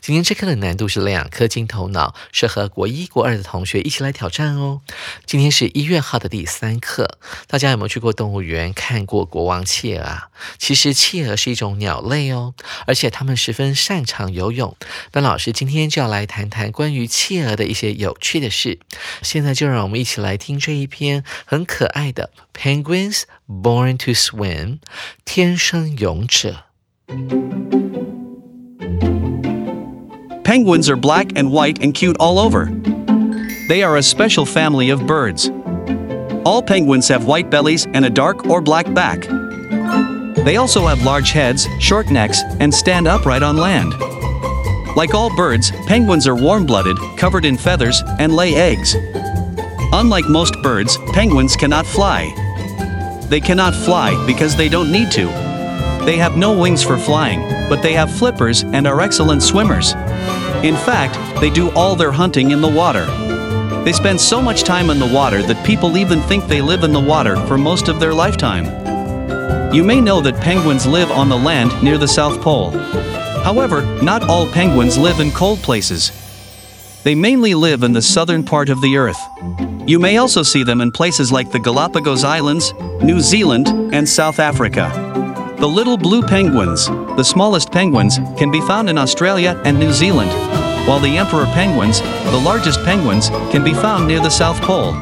今天这课的难度是两颗金头脑，适合国一、国二的同学一起来挑战哦。今天是一月号的第三课，大家有没有去过动物园看过国王企鹅啊？其实企鹅是一种鸟类哦，而且它们十分擅长游泳。那老师今天就要来谈谈关于企鹅的一些有趣的事。现在就让我们一起来听这一篇很可爱的《Penguins Born to Swim》，天生勇者。Penguins are black and white and cute all over. They are a special family of birds. All penguins have white bellies and a dark or black back. They also have large heads, short necks, and stand upright on land. Like all birds, penguins are warm blooded, covered in feathers, and lay eggs. Unlike most birds, penguins cannot fly. They cannot fly because they don't need to. They have no wings for flying, but they have flippers and are excellent swimmers. In fact, they do all their hunting in the water. They spend so much time in the water that people even think they live in the water for most of their lifetime. You may know that penguins live on the land near the South Pole. However, not all penguins live in cold places. They mainly live in the southern part of the earth. You may also see them in places like the Galapagos Islands, New Zealand, and South Africa. The little blue penguins, the smallest penguins, can be found in Australia and New Zealand, while the emperor penguins, the largest penguins, can be found near the South Pole.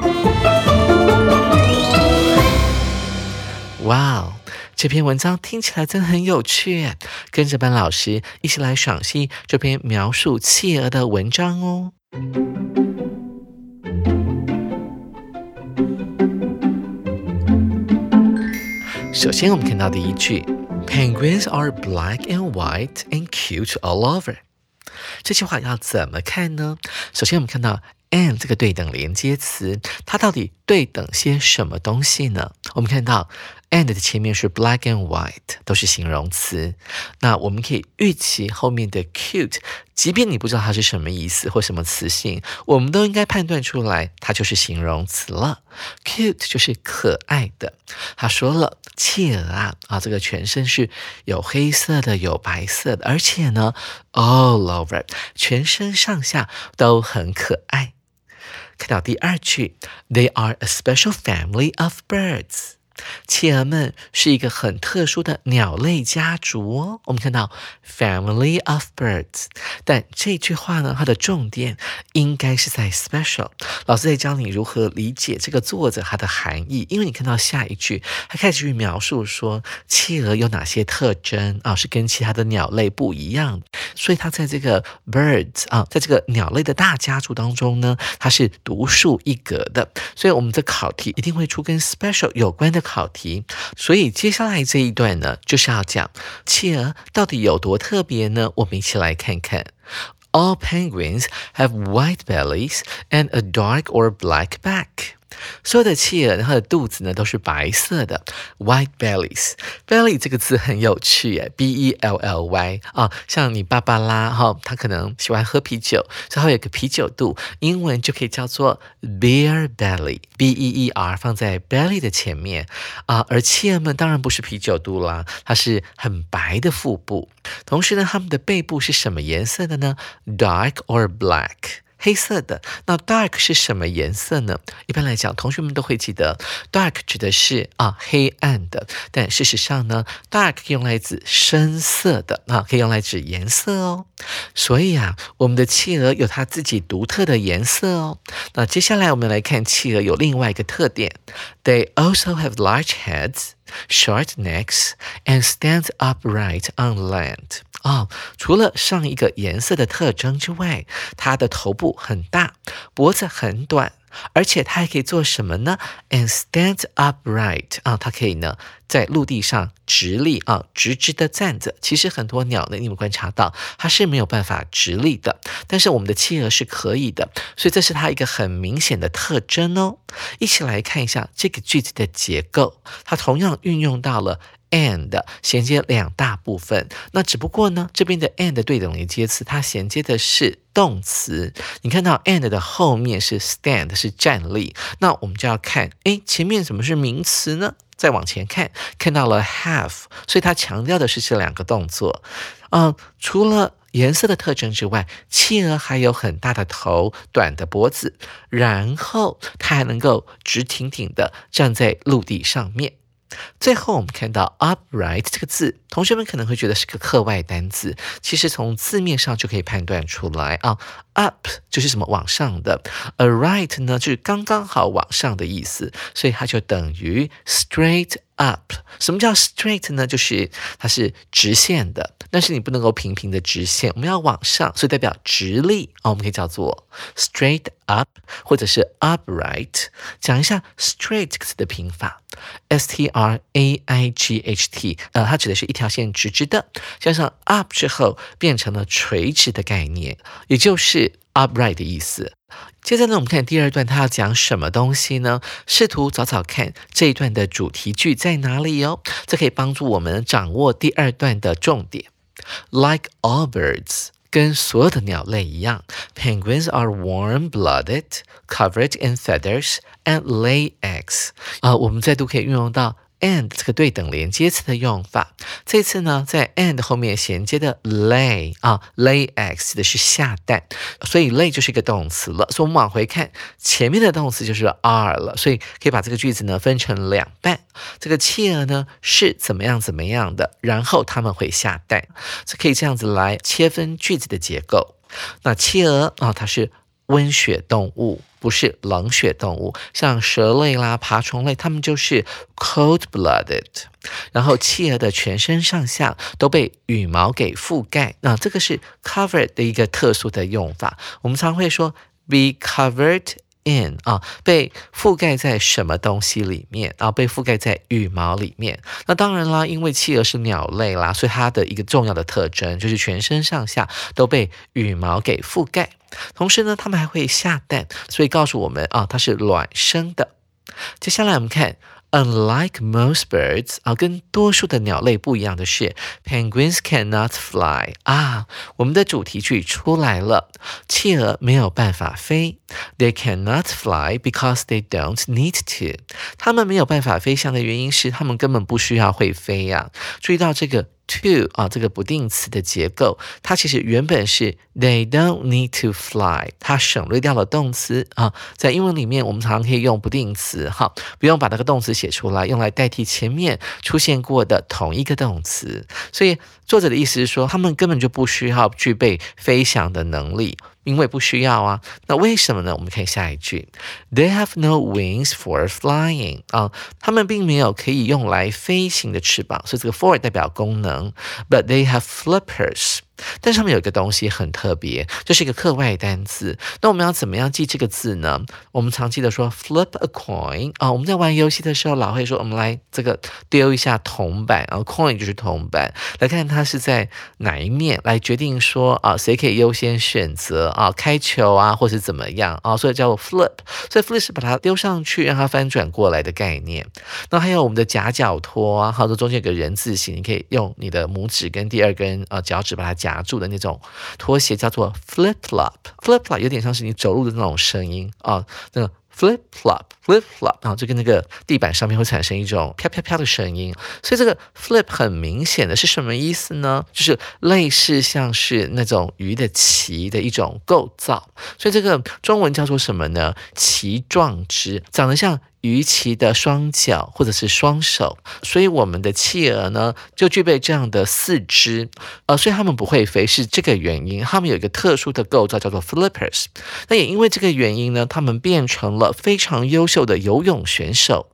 哇哦，这篇文章听起来真的很有趣，跟着班老师一起来赏析这篇描述企鹅的文章哦。 首先，我们看到第一句，Penguins are black and white and cute all over。这句话要怎么看呢？首先，我们看到 and 这个对等连接词，它到底对等些什么东西呢？我们看到。And 的前面是 black and white，都是形容词。那我们可以预期后面的 cute，即便你不知道它是什么意思或什么词性，我们都应该判断出来，它就是形容词了。cute 就是可爱的。他说了，企鹅啊啊，这个全身是有黑色的，有白色的，而且呢，all over，全身上下都很可爱。看到第二句，They are a special family of birds。企鹅们是一个很特殊的鸟类家族哦。我们看到 family of birds，但这句话呢，它的重点应该是在 special。老师在教你如何理解这个作者它的含义，因为你看到下一句，它开始去描述说企鹅有哪些特征啊，是跟其他的鸟类不一样，所以它在这个 birds 啊，在这个鸟类的大家族当中呢，它是独树一格的。所以我们的考题一定会出跟 special 有关的。考题，所以接下来这一段呢，就是要讲企鹅到底有多特别呢？我们一起来看看。All penguins have white bellies and a dark or black back. 所有的企鹅，它的肚子呢都是白色的，white bellies。belly 这个字很有趣耶，b e l l y 啊，像你爸爸啦哈，他可能喜欢喝啤酒，所以它有个啤酒肚，英文就可以叫做 beer belly，b e e r 放在 belly 的前面啊。而企鹅们当然不是啤酒肚啦，它是很白的腹部。同时呢，它们的背部是什么颜色的呢？dark or black。黑色的。那 dark 是什么颜色呢？一般来讲，同学们都会记得，dark 指的是啊黑暗的。但事实上呢，dark 可以用来指深色的啊，可以用来指颜色哦。所以啊，我们的企鹅有它自己独特的颜色哦。那接下来我们来看企鹅有另外一个特点，They also have large heads, short necks, and stand upright on land. 啊，除了上一个颜色的特征之外，它的头部很大，脖子很短。而且它还可以做什么呢？And stand upright 啊，它可以呢在陆地上直立啊，直直的站着。其实很多鸟呢，你们观察到它是没有办法直立的，但是我们的企鹅是可以的，所以这是它一个很明显的特征哦。一起来看一下这个句子的结构，它同样运用到了。And 衔接两大部分，那只不过呢，这边的 and 对等连接词，它衔接的是动词。你看到 and 的后面是 stand，是站立，那我们就要看，哎，前面怎么是名词呢？再往前看，看到了 have，所以它强调的是这两个动作。嗯，除了颜色的特征之外，企鹅还有很大的头、短的脖子，然后它还能够直挺挺的站在陆地上面。最后，我们看到 upright 这个字，同学们可能会觉得是个课外单词，其实从字面上就可以判断出来啊。up 就是什么往上的，a right 呢就是刚刚好往上的意思，所以它就等于 straight up。什么叫 straight 呢？就是它是直线的，但是你不能够平平的直线，我们要往上，所以代表直立啊，我们可以叫做 straight up 或者是 upright。讲一下 straight 这个词的拼法，s t r a i g h t，呃，它指的是一条线直直的，加上 up 之后变成了垂直的概念，也就是。upright 的意思。接着呢，我们看第二段，它要讲什么东西呢？试图找找看这一段的主题句在哪里哦，这可以帮助我们掌握第二段的重点。Like all birds，跟所有的鸟类一样，penguins are warm-blooded, covered in feathers, and lay eggs。啊，我们再度可以运用到。And 这个对等连接词的用法，这次呢，在 and 后面衔接的 lay 啊，lay eggs 的是下蛋，所以 lay 就是一个动词了。所以我们往回看，前面的动词就是 are 了，所以可以把这个句子呢分成两半。这个企鹅呢是怎么样怎么样的，然后他们会下蛋，这可以这样子来切分句子的结构。那企鹅啊，它是。温血动物不是冷血动物，像蛇类啦、爬虫类，它们就是 cold-blooded。然后企鹅的全身上下都被羽毛给覆盖，那这个是 covered 的一个特殊的用法。我们常会说 be covered in 啊，被覆盖在什么东西里面啊？被覆盖在羽毛里面。那当然啦，因为企鹅是鸟类啦，所以它的一个重要的特征就是全身上下都被羽毛给覆盖。同时呢，它们还会下蛋，所以告诉我们啊，它是卵生的。接下来我们看，unlike most birds 啊，跟多数的鸟类不一样的是，penguins cannot fly 啊。我们的主题句出来了，企鹅没有办法飞。They cannot fly because they don't need to。它们没有办法飞翔的原因是，它们根本不需要会飞呀。注意到这个。To 啊，这个不定词的结构，它其实原本是 they don't need to fly，它省略掉了动词啊。在英文里面，我们常常可以用不定词哈，不用把那个动词写出来，用来代替前面出现过的同一个动词。所以作者的意思是说，他们根本就不需要具备飞翔的能力。因为不需要啊，那为什么呢？我们看下一句，They have no wings for flying 啊，他们并没有可以用来飞行的翅膀，所以这个 for 代表功能，But they have flippers。但上面有一个东西很特别，就是一个课外单词。那我们要怎么样记这个字呢？我们常记得说 flip a coin 啊，我们在玩游戏的时候老会说，我们来这个丢一下铜板，然后 coin 就是铜板，来看它是在哪一面来决定说啊，谁可以优先选择啊，开球啊，或是怎么样啊，所以叫做 flip。所以 flip 是把它丢上去，让它翻转过来的概念。那还有我们的夹脚托啊，好多中间有个人字形，你可以用你的拇指跟第二根呃脚趾把它夹。夹住的那种拖鞋叫做 flip flop，flip flop 有点像是你走路的那种声音啊，那个 flip flop flip flop，然后就跟那个地板上面会产生一种啪啪啪的声音。所以这个 flip 很明显的是什么意思呢？就是类似像是那种鱼的鳍的一种构造。所以这个中文叫做什么呢？鳍状肢，长得像。鱼鳍的双脚或者是双手，所以我们的企鹅呢就具备这样的四肢，呃，所以它们不会飞是这个原因。它们有一个特殊的构造叫做 flippers，那也因为这个原因呢，它们变成了非常优秀的游泳选手。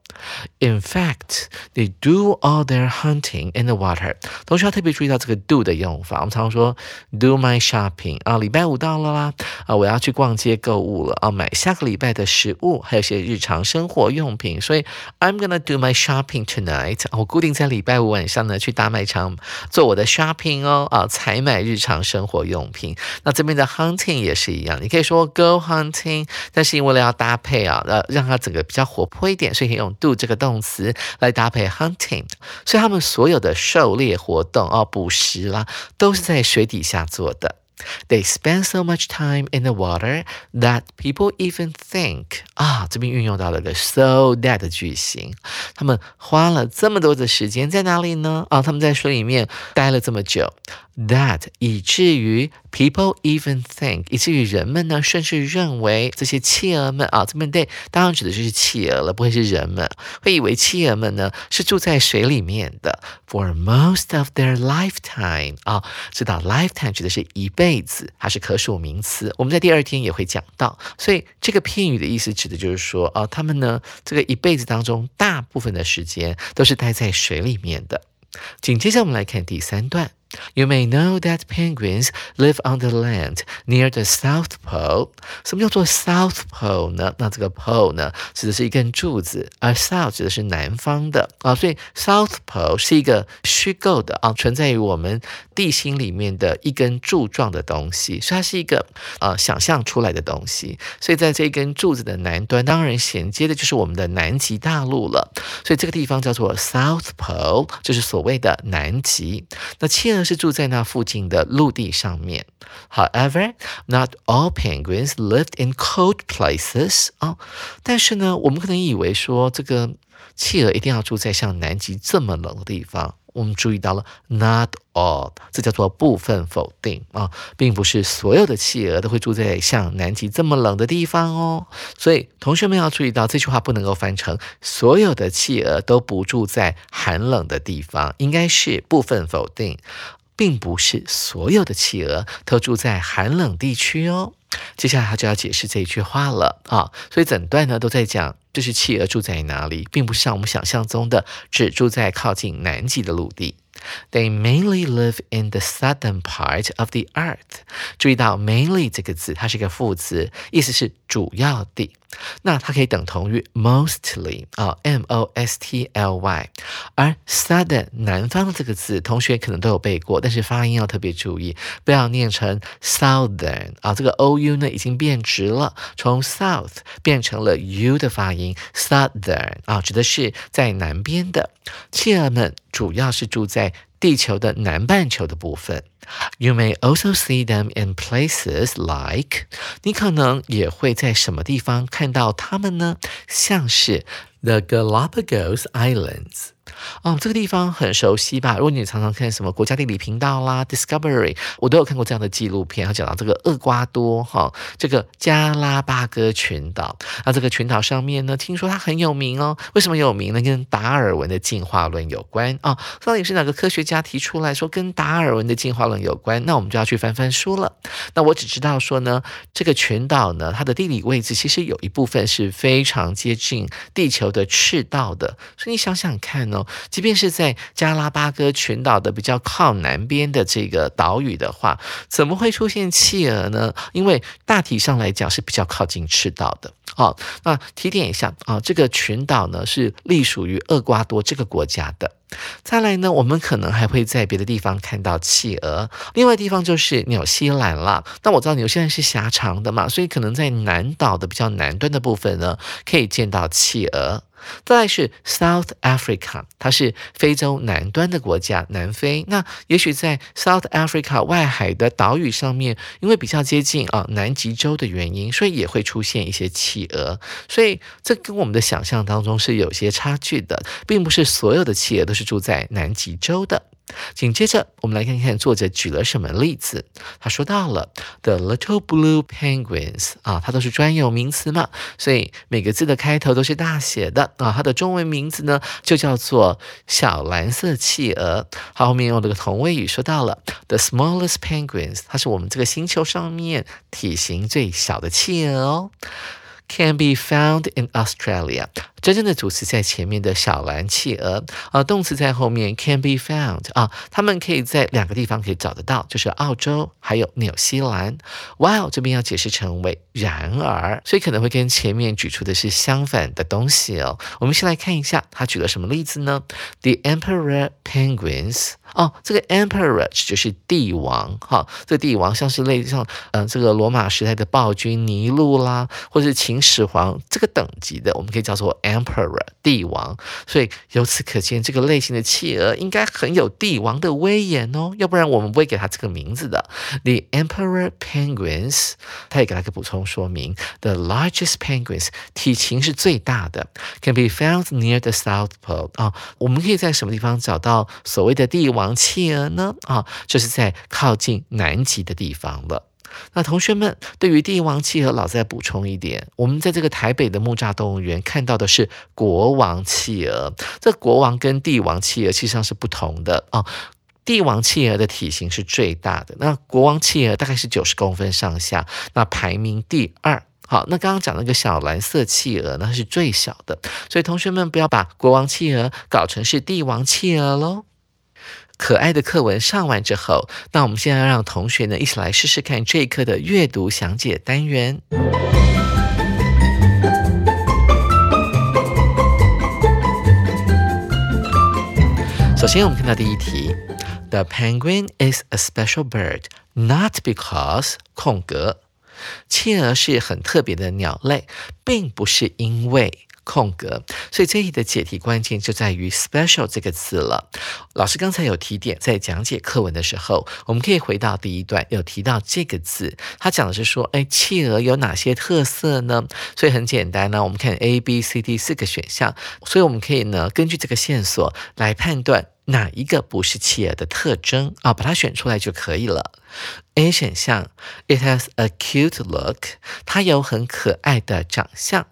In fact, they do all their hunting in the water。同学要特别注意到这个 do 的用法。我们常说 do my shopping 啊，礼拜五到了啦，啊，我要去逛街购物了啊，买下个礼拜的食物，还有些日常生活用品。所以 I'm gonna do my shopping tonight。我固定在礼拜五晚上呢去大卖场做我的 shopping 哦，啊，采买日常生活用品。那这边的 hunting 也是一样，你可以说 go hunting，但是因为了要搭配啊，呃，让它整个比较活泼一点，所以可以用 do。这个动词来搭配 hunting，所以他们所有的狩猎活动哦，捕食啦，都是在水底下做的。They spend so much time in the water that people even think 啊，这边运用到了个 so that 的句型。他们花了这么多的时间在哪里呢？啊，他们在水里面待了这么久。That 以至于 people even think，以至于人们呢，甚至认为这些企鹅们啊，这边对当然指的就是企鹅了，不会是人们，会以为企鹅们呢是住在水里面的。For most of their lifetime 啊，知道 lifetime 指的是一辈 子，它是可数名词，我们在第二天也会讲到。所以这个片语的意思指的就是说啊，他们呢这个一辈子当中，大部分的时间都是待在水里面的。紧接着我们来看第三段。You may know that penguins live on the land near the South Pole。什么叫做 South Pole 呢？那这个 pole 呢，指的是一根柱子，而 South 指的是南方的啊，所以 South Pole 是一个虚构的啊，存在于我们地心里面的一根柱状的东西，所以它是一个呃想象出来的东西。所以在这根柱子的南端，当然衔接的就是我们的南极大陆了。所以这个地方叫做 South Pole，就是所谓的南极。那切是住在那附近的陆地上面。However, not all penguins lived in cold places 啊。但是呢，我们可能以为说这个企鹅一定要住在像南极这么冷的地方。我们注意到了 not all，这叫做部分否定啊，并不是所有的企鹅都会住在像南极这么冷的地方哦。所以同学们要注意到这句话不能够翻成所有的企鹅都不住在寒冷的地方，应该是部分否定。并不是所有的企鹅都住在寒冷地区哦。接下来他就要解释这一句话了啊，所以整段呢都在讲，这是企鹅住在哪里，并不是像我们想象中的只住在靠近南极的陆地。They mainly live in the southern part of the earth。注意到 mainly 这个字，它是一个副词，意思是主要的。那它可以等同于 mostly 啊，m o s t l y。而 southern 南方这个字，同学可能都有背过，但是发音要特别注意，不要念成 southern 啊。这个 o u 呢已经变直了，从 south 变成了 u 的发音，southern 啊，指的是在南边的。企鹅们主要是住在地球的南半球的部分。You may also see them in places like，你可能也会在什么地方看到它们呢？像是 the Galapagos Islands。哦，这个地方很熟悉吧？如果你常常看什么国家地理频道啦，Discovery，我都有看过这样的纪录片，它讲到这个厄瓜多哈，这个加拉巴哥群岛。那这个群岛上面呢，听说它很有名哦。为什么有名呢？跟达尔文的进化论有关啊。到底是哪个科学家提出来说跟达尔文的进化论有关？那我们就要去翻翻书了。那我只知道说呢，这个群岛呢，它的地理位置其实有一部分是非常接近地球的赤道的。所以你想想看哦。即便是在加拉巴哥群岛的比较靠南边的这个岛屿的话，怎么会出现企鹅呢？因为大体上来讲是比较靠近赤道的。好，那提点一下啊，这个群岛呢是隶属于厄瓜多这个国家的。再来呢，我们可能还会在别的地方看到企鹅。另外地方就是纽西兰啦。那我知道纽西兰是狭长的嘛，所以可能在南岛的比较南端的部分呢，可以见到企鹅。再来是 South Africa，它是非洲南端的国家，南非。那也许在 South Africa 外海的岛屿上面，因为比较接近啊南极洲的原因，所以也会出现一些企鹅。所以这跟我们的想象当中是有些差距的，并不是所有的企鹅都是住在南极洲的。紧接着，我们来看看作者举了什么例子。他说到了 the little blue penguins 啊，它都是专有名词嘛，所以每个字的开头都是大写的啊。它的中文名字呢，就叫做小蓝色企鹅。好，后面用这个同位语说到了 the smallest penguins，它是我们这个星球上面体型最小的企鹅哦。Can be found in Australia。真正的主词在前面的小蓝企鹅，啊，动词在后面。Can be found 啊，他们可以在两个地方可以找得到，就是澳洲还有纽西兰。While 这边要解释成为然而，所以可能会跟前面举出的是相反的东西哦。我们先来看一下他举了什么例子呢？The emperor penguins 哦，这个 emperor 就是帝王哈，这个帝王像是类像嗯这个罗马时代的暴君尼禄啦，或者是秦始皇这个等级的，我们可以叫做。Emperor 帝王，所以由此可见，这个类型的企鹅应该很有帝王的威严哦，要不然我们不会给它这个名字的。The Emperor penguins，他也给它个补充说明：The largest penguins 体型是最大的，can be found near the South Pole 啊，我们可以在什么地方找到所谓的帝王企鹅呢？啊，就是在靠近南极的地方了。那同学们，对于帝王企鹅，老再补充一点，我们在这个台北的木栅动物园看到的是国王企鹅。这国王跟帝王企鹅其实上是不同的啊。帝王企鹅的体型是最大的，那国王企鹅大概是九十公分上下，那排名第二。好，那刚刚讲那个小蓝色企鹅呢，是最小的，所以同学们不要把国王企鹅搞成是帝王企鹅喽。可爱的课文上完之后，那我们现在要让同学呢一起来试试看这一课的阅读详解单元。首先，我们看到第一题：The penguin is a special bird, not because 空格，企鹅是很特别的鸟类，并不是因为。空格，所以这里的解题关键就在于 special 这个字了。老师刚才有提点，在讲解课文的时候，我们可以回到第一段，有提到这个字，他讲的是说，哎，企鹅有哪些特色呢？所以很简单呢，我们看 A、B、C、D 四个选项，所以我们可以呢，根据这个线索来判断哪一个不是企鹅的特征啊，把它选出来就可以了。A 选项，It has a cute look，它有很可爱的长相。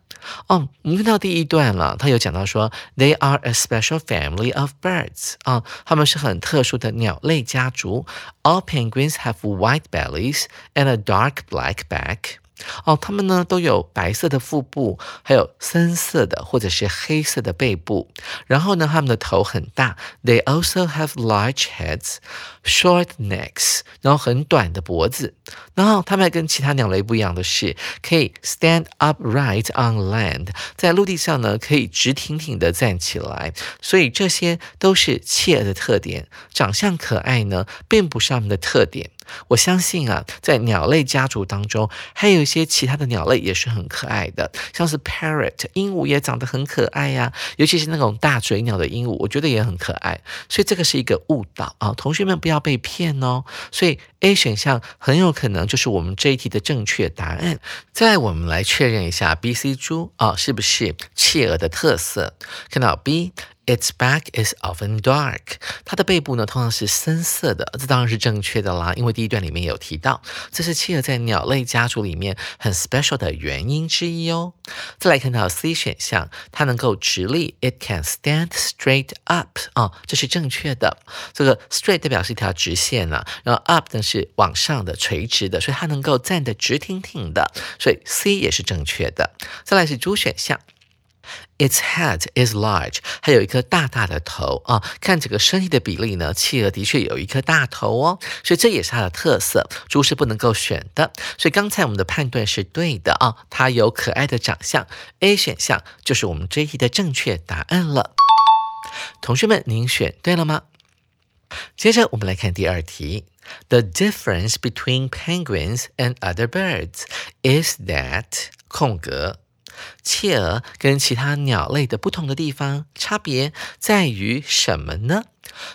哦，我们看到第一段了，他有讲到说，They are a special family of birds。啊，他们是很特殊的鸟类家族。All penguins have white bellies and a dark black back。哦，它们呢都有白色的腹部，还有深色的或者是黑色的背部。然后呢，它们的头很大。They also have large heads, short necks，然后很短的脖子。然后它们还跟其他鸟类不一样的是，可以 stand upright on land，在陆地上呢可以直挺挺的站起来。所以这些都是企鹅的特点。长相可爱呢，并不是它们的特点。我相信啊，在鸟类家族当中，还有一些其他的鸟类也是很可爱的，像是 parrot 鹦鹉也长得很可爱呀，尤其是那种大嘴鸟的鹦鹉，我觉得也很可爱。所以这个是一个误导啊，同学们不要被骗哦。所以 A 选项很有可能就是我们这一题的正确答案。再我们来确认一下 B、C 猪啊，是不是企鹅的特色？看到 B。Its back is often dark。它的背部呢，通常是深色的。这当然是正确的啦，因为第一段里面有提到，这是企鹅在鸟类家族里面很 special 的原因之一哦。再来看到 C 选项，它能够直立，It can stand straight up。啊，这是正确的。这个 straight 代表是一条直线啊，然后 up 呢是往上的、垂直的，所以它能够站得直挺挺的，所以 C 也是正确的。再来是 D 选项。Its head is large，还有一颗大大的头啊！看整个身体的比例呢，企鹅的确有一颗大头哦，所以这也是它的特色。猪是不能够选的，所以刚才我们的判断是对的啊！它有可爱的长相，A 选项就是我们这一题的正确答案了。同学们，您选对了吗？接着我们来看第二题：The difference between penguins and other birds is that 空格。企鹅跟其他鸟类的不同的地方，差别在于什么呢？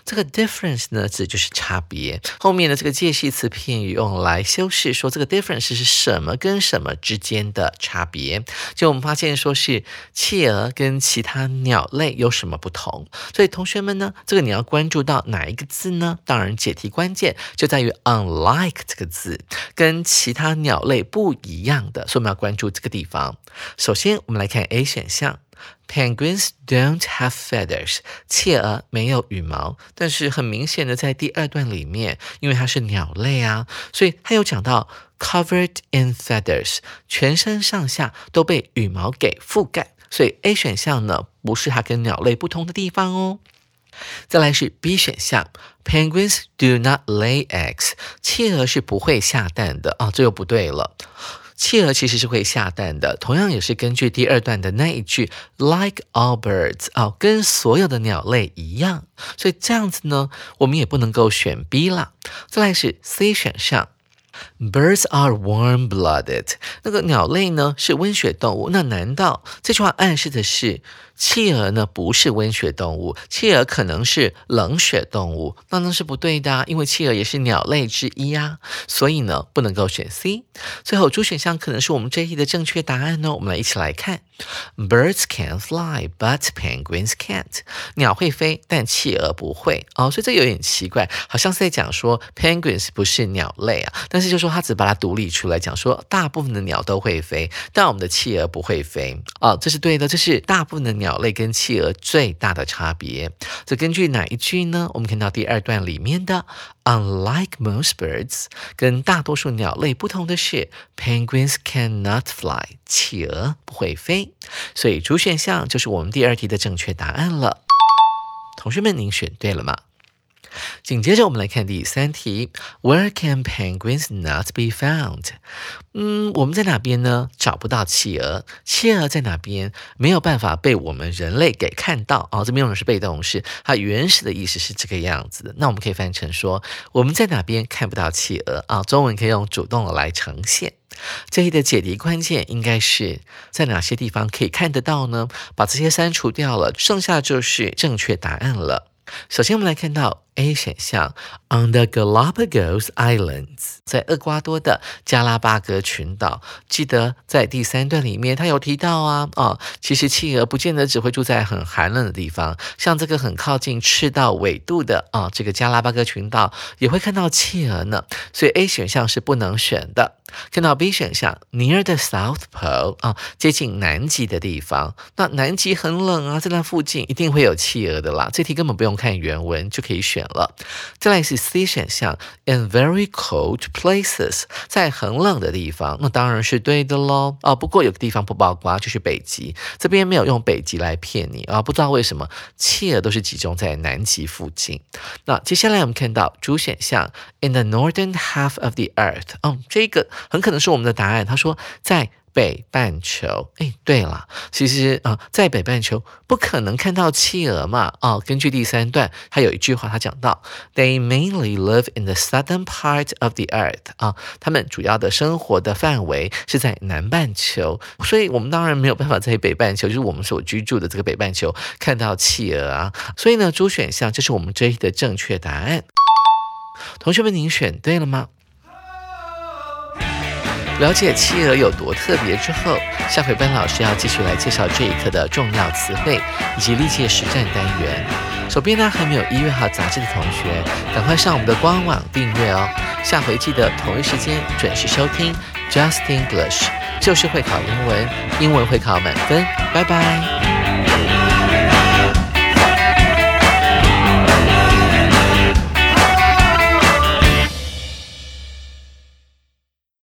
这个 difference 呢，指就是差别。后面的这个介系词片语用来修饰，说这个 difference 是什么跟什么之间的差别。就我们发现，说是企鹅跟其他鸟类有什么不同。所以同学们呢，这个你要关注到哪一个字呢？当然，解题关键就在于 unlike 这个字，跟其他鸟类不一样的，所以我们要关注这个地方。首先，我们来看 A 选项。Penguins don't have feathers，企鹅没有羽毛。但是很明显的，在第二段里面，因为它是鸟类啊，所以它有讲到 covered in feathers，全身上下都被羽毛给覆盖。所以 A 选项呢，不是它跟鸟类不同的地方哦。再来是 B 选项，Penguins do not lay eggs，企鹅是不会下蛋的啊，这又不对了。企鹅其实是会下蛋的，同样也是根据第二段的那一句 like all birds 哦，跟所有的鸟类一样，所以这样子呢，我们也不能够选 B 啦。再来是 C 选项，birds are warm-blooded，那个鸟类呢是温血动物，那难道这句话暗示的是？企鹅呢不是温血动物，企鹅可能是冷血动物，那那是不对的，因为企鹅也是鸟类之一啊，所以呢不能够选 C。最后主选项可能是我们这一题的正确答案呢，我们来一起来看：Birds can fly, but penguins can't。鸟会飞，但企鹅不会哦，所以这有点奇怪，好像是在讲说 penguins 不是鸟类啊，但是就说它只把它独立出来讲说，大部分的鸟都会飞，但我们的企鹅不会飞哦，这是对的，这是大部分的鸟。鸟类跟企鹅最大的差别，这根据哪一句呢？我们看到第二段里面的，Unlike most birds，跟大多数鸟类不同的是，Penguins cannot fly，企鹅不会飞。所以主选项就是我们第二题的正确答案了。同学们，您选对了吗？紧接着我们来看第三题，Where can penguins not be found？嗯，我们在哪边呢？找不到企鹅，企鹅在哪边？没有办法被我们人类给看到啊！这边用的是被动式，它原始的意思是这个样子的。那我们可以翻译成说，我们在哪边看不到企鹅啊？中文可以用主动来呈现。这里的解题关键应该是在哪些地方可以看得到呢？把这些删除掉了，剩下就是正确答案了。首先，我们来看到 A 选项，On the Galapagos Islands，在厄瓜多的加拉巴哥群岛。记得在第三段里面，他有提到啊，哦，其实企鹅不见得只会住在很寒冷的地方，像这个很靠近赤道纬度的啊，这个加拉巴哥群岛也会看到企鹅呢。所以 A 选项是不能选的。看到 B 选项，Near the South Pole 啊，接近南极的地方。那南极很冷啊，在那附近一定会有企鹅的啦。这题根本不用看原文就可以选了。再来是 C 选项，In very cold places，在很冷的地方，那当然是对的喽。哦，不过有个地方不包括，就是北极。这边没有用北极来骗你啊，不知道为什么企鹅都是集中在南极附近。那接下来我们看到主选项，In the northern half of the Earth，嗯，这个。很可能是我们的答案。他说在北半球。哎，对了，其实啊，在北半球不可能看到企鹅嘛。哦，根据第三段，他有一句话，他讲到，They mainly live in the southern part of the earth。啊，他们主要的生活的范围是在南半球，所以我们当然没有办法在北半球，就是我们所居住的这个北半球看到企鹅啊。所以呢，主选项这是我们这一的正确答案。同学们，您选对了吗？了解企鹅有多特别之后，下回班老师要继续来介绍这一课的重要词汇以及历届实战单元。手边呢还没有一月号杂志的同学，赶快上我们的官网订阅哦。下回记得同一时间准时收听 Just English，就是会考英文，英文会考满分。拜拜。